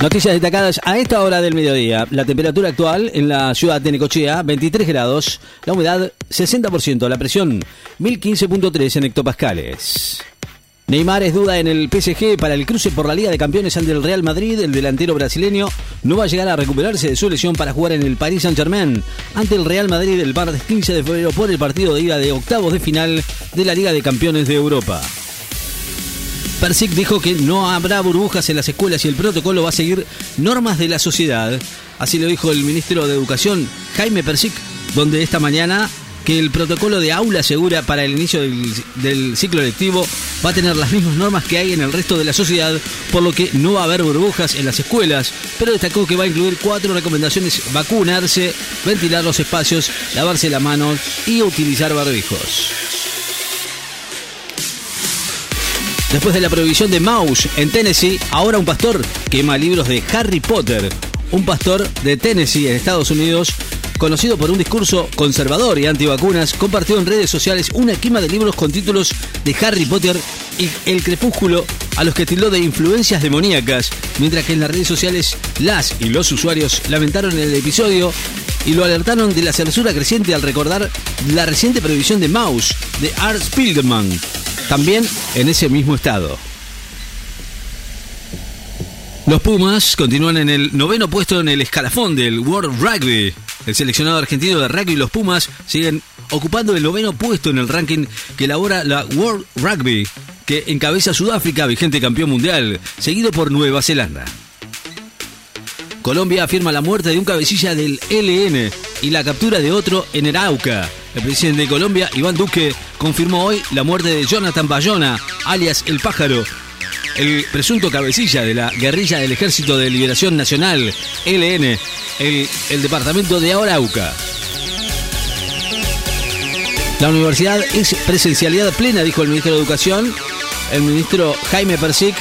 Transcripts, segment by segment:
Noticias destacadas a esta hora del mediodía. La temperatura actual en la ciudad de Necochea, 23 grados. La humedad, 60%. La presión, 1015.3 en hectopascales. Neymar es duda en el PSG para el cruce por la Liga de Campeones ante el Real Madrid. El delantero brasileño no va a llegar a recuperarse de su lesión para jugar en el Paris Saint-Germain ante el Real Madrid el martes 15 de febrero por el partido de ida de octavos de final de la Liga de Campeones de Europa. Persic dijo que no habrá burbujas en las escuelas y el protocolo va a seguir normas de la sociedad. Así lo dijo el ministro de Educación, Jaime Persic, donde esta mañana que el protocolo de aula segura para el inicio del, ciclo lectivo va a tener las mismas normas que hay en el resto de la sociedad, por lo que no va a haber burbujas en las escuelas, pero destacó que va a incluir cuatro recomendaciones, vacunarse, ventilar los espacios, lavarse la mano y utilizar barbijos. Después de la prohibición de Mouse en Tennessee, ahora un pastor quema libros de Harry Potter. Un pastor de Tennessee en Estados Unidos, conocido por un discurso conservador y antivacunas, compartió en redes sociales una quema de libros con títulos de Harry Potter y El Crepúsculo, a los que tildó de influencias demoníacas, mientras que en las redes sociales las y los usuarios lamentaron el episodio y lo alertaron de la censura creciente al recordar la reciente prohibición de Mouse de Art Spiegelman también en ese mismo estado. Los Pumas continúan en el noveno puesto en el escalafón del World Rugby. El seleccionado argentino de rugby los Pumas siguen ocupando el noveno puesto en el ranking que elabora la World Rugby, que encabeza Sudáfrica, vigente campeón mundial, seguido por Nueva Zelanda. Colombia afirma la muerte de un cabecilla del LN y la captura de otro en Arauca. El presidente de Colombia, Iván Duque, confirmó hoy la muerte de Jonathan Bayona, alias El Pájaro, el presunto cabecilla de la guerrilla del Ejército de Liberación Nacional, LN, el, el departamento de Arauca. La universidad es presencialidad plena, dijo el ministro de Educación. El ministro Jaime Persic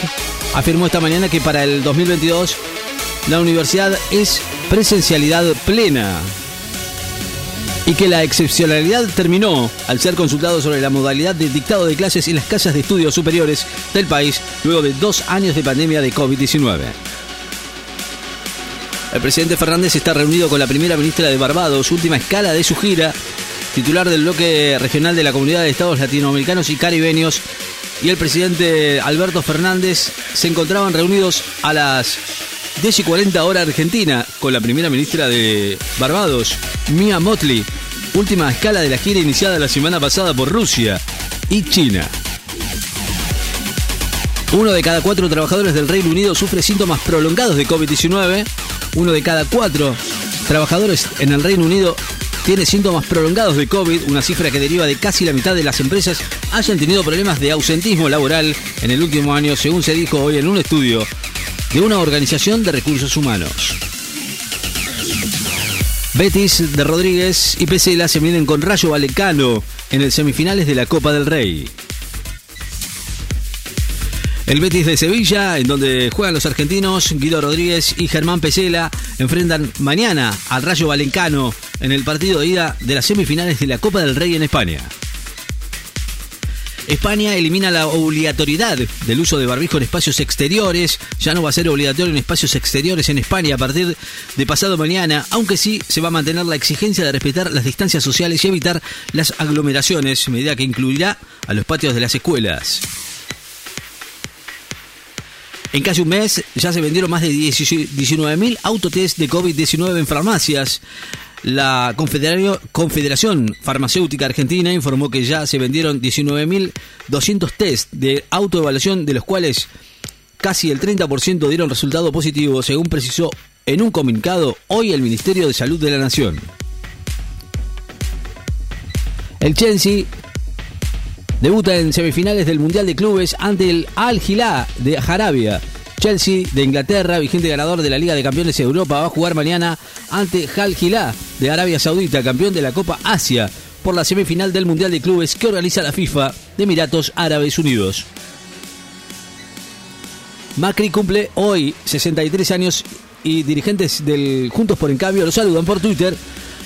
afirmó esta mañana que para el 2022 la universidad es presencialidad plena y que la excepcionalidad terminó al ser consultado sobre la modalidad de dictado de clases en las casas de estudios superiores del país luego de dos años de pandemia de COVID-19. El presidente Fernández está reunido con la primera ministra de Barbados, última escala de su gira, titular del bloque regional de la Comunidad de Estados Latinoamericanos y Caribeños, y el presidente Alberto Fernández se encontraban reunidos a las 10 y 40 hora Argentina con la primera ministra de Barbados, Mia Motley, última escala de la gira iniciada la semana pasada por Rusia y China. Uno de cada cuatro trabajadores del Reino Unido sufre síntomas prolongados de COVID-19. Uno de cada cuatro trabajadores en el Reino Unido tiene síntomas prolongados de COVID, una cifra que deriva de casi la mitad de las empresas hayan tenido problemas de ausentismo laboral en el último año, según se dijo hoy en un estudio de una organización de recursos humanos. Betis de Rodríguez y Pesela se miden con Rayo Valecano en el semifinales de la Copa del Rey. El Betis de Sevilla, en donde juegan los argentinos Guido Rodríguez y Germán Pesela, enfrentan mañana al Rayo Valencano en el partido de ida de las semifinales de la Copa del Rey en España. España elimina la obligatoriedad del uso de barbijo en espacios exteriores. Ya no va a ser obligatorio en espacios exteriores en España a partir de pasado mañana, aunque sí se va a mantener la exigencia de respetar las distancias sociales y evitar las aglomeraciones, medida que incluirá a los patios de las escuelas. En casi un mes ya se vendieron más de 19.000 autotest de COVID-19 en farmacias. La Confederación Farmacéutica Argentina informó que ya se vendieron 19.200 test de autoevaluación, de los cuales casi el 30% dieron resultado positivo, según precisó en un comunicado hoy el Ministerio de Salud de la Nación. El Chelsea debuta en semifinales del Mundial de Clubes ante el Al Hilal de Arabia Chelsea de Inglaterra, vigente ganador de la Liga de Campeones de Europa, va a jugar mañana ante Al Hilal de Arabia Saudita, campeón de la Copa Asia, por la semifinal del Mundial de Clubes que organiza la FIFA de Emiratos Árabes Unidos. Macri cumple hoy 63 años y dirigentes del Juntos por el Cambio lo saludan por Twitter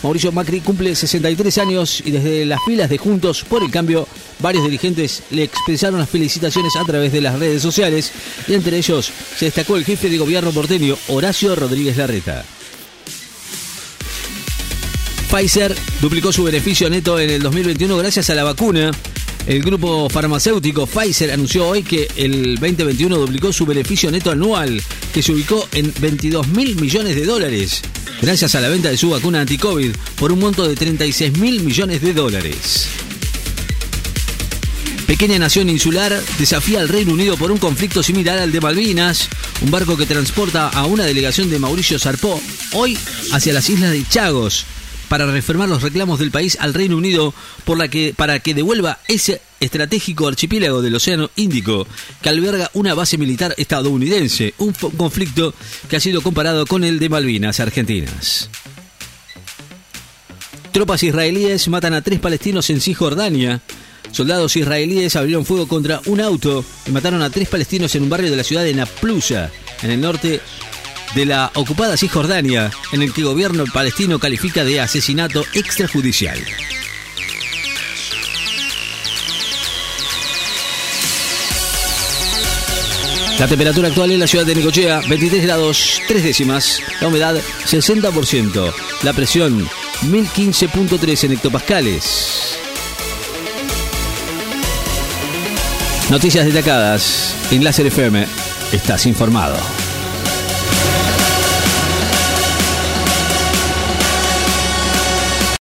Mauricio Macri cumple 63 años y desde las filas de Juntos por el Cambio, varios dirigentes le expresaron las felicitaciones a través de las redes sociales y entre ellos se destacó el jefe de gobierno porteño, Horacio Rodríguez Larreta. Pfizer duplicó su beneficio neto en el 2021 gracias a la vacuna. El grupo farmacéutico Pfizer anunció hoy que el 2021 duplicó su beneficio neto anual, que se ubicó en 22 mil millones de dólares, gracias a la venta de su vacuna anti-COVID por un monto de 36 mil millones de dólares. Pequeña nación insular desafía al Reino Unido por un conflicto similar al de Malvinas. Un barco que transporta a una delegación de Mauricio zarpó hoy hacia las islas de Chagos, para reafirmar los reclamos del país al Reino Unido por la que, para que devuelva ese estratégico archipiélago del Océano Índico que alberga una base militar estadounidense, un conflicto que ha sido comparado con el de Malvinas Argentinas. Tropas israelíes matan a tres palestinos en Cisjordania. Soldados israelíes abrieron fuego contra un auto y mataron a tres palestinos en un barrio de la ciudad de Naplusa, en el norte de la ocupada Cisjordania, en el que el gobierno palestino califica de asesinato extrajudicial. La temperatura actual en la ciudad de Necochea, 23 grados 3 décimas. La humedad, 60%. La presión, 1015.3 en hectopascales. Noticias destacadas en FM. Estás informado.